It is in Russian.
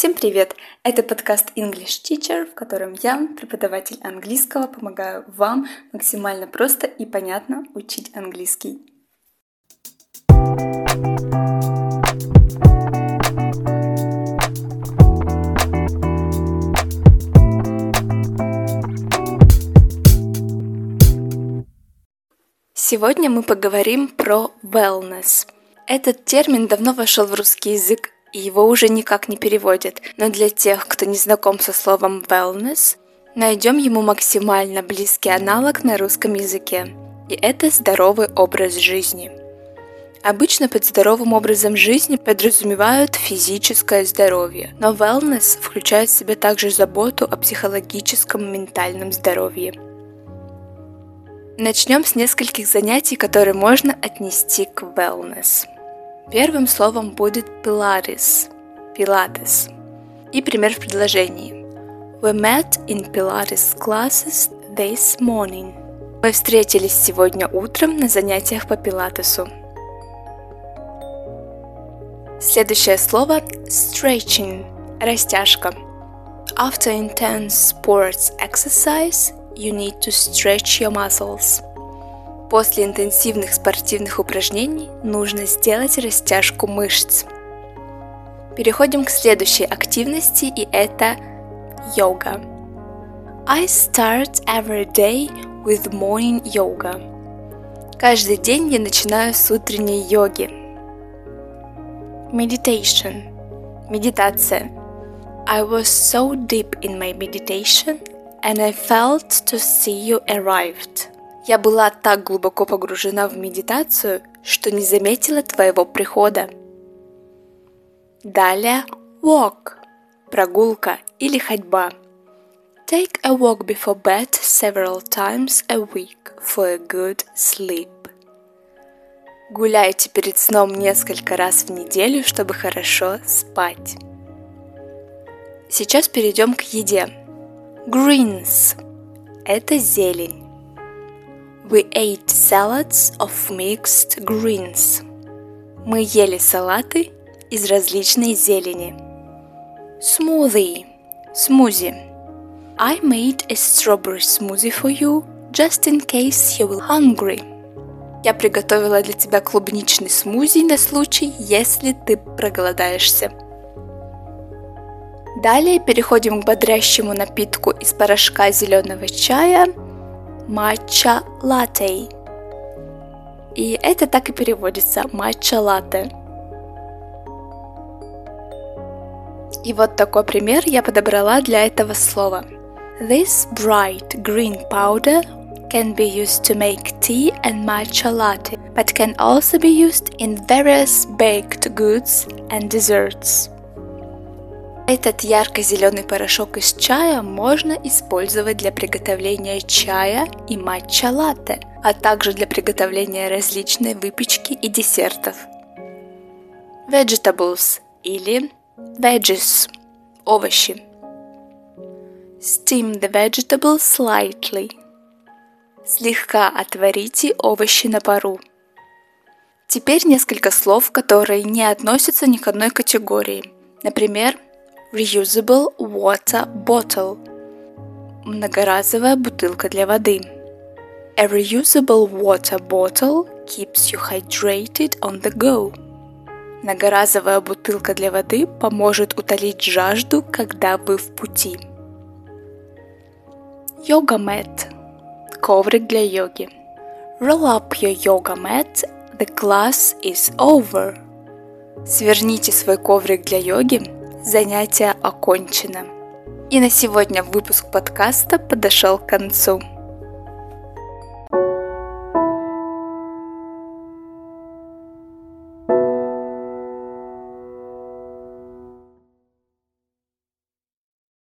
Всем привет! Это подкаст English Teacher, в котором я, преподаватель английского, помогаю вам максимально просто и понятно учить английский. Сегодня мы поговорим про wellness. Этот термин давно вошел в русский язык, и его уже никак не переводят. Но для тех, кто не знаком со словом wellness, найдем ему максимально близкий аналог на русском языке. И это здоровый образ жизни. Обычно под здоровым образом жизни подразумевают физическое здоровье, но wellness включает в себя также заботу о психологическом ментальном здоровье. Начнем с нескольких занятий, которые можно отнести к wellness. Первым словом будет Pilates, Pilates. И пример в предложении. We met in Pilates classes this morning. Мы встретились сегодня утром на занятиях по пилатесу. Следующее слово stretching, растяжка. After intense sports exercise, you need to stretch your muscles. После интенсивных спортивных упражнений нужно сделать растяжку мышц. Переходим к следующей активности, и это йога. I start every day with morning yoga. Каждый день я начинаю с утренней йоги. Meditation. Медитация. I was so deep in my meditation and I felt to see you arrived. Я была так глубоко погружена в медитацию, что не заметила твоего прихода. Далее walk – прогулка или ходьба. Take a walk before bed several times a week for a good sleep. Гуляйте перед сном несколько раз в неделю, чтобы хорошо спать. Сейчас перейдем к еде. Greens – это зелень. We ate salads of mixed greens. Мы ели салаты из различной зелени. Smoothie – смузи. I made a strawberry smoothie for you just in case you will hungry. Я приготовила для тебя клубничный смузи на случай, если ты проголодаешься. Далее переходим к бодрящему напитку из порошка зеленого чая матча латте. И это так и переводится матча латте. И вот такой пример я подобрала для этого слова. This bright green powder can be used to make tea and matcha latte, but can also be used in various baked goods and desserts. Этот ярко-зеленый порошок из чая можно использовать для приготовления чая и матча латте, а также для приготовления различной выпечки и десертов. Vegetables или veggies – овощи. Steam the vegetables slightly. Слегка отварите овощи на пару. Теперь несколько слов, которые не относятся ни к одной категории. Например, reusable water bottle – многоразовая бутылка для воды. A reusable water bottle keeps you hydrated on the go. Многоразовая бутылка для воды поможет утолить жажду, когда вы в пути. Yoga mat – коврик для йоги. Roll up your yoga mat, the class is over. Сверните свой коврик для йоги, Занятие окончено. И на сегодня выпуск подкаста подошел к концу.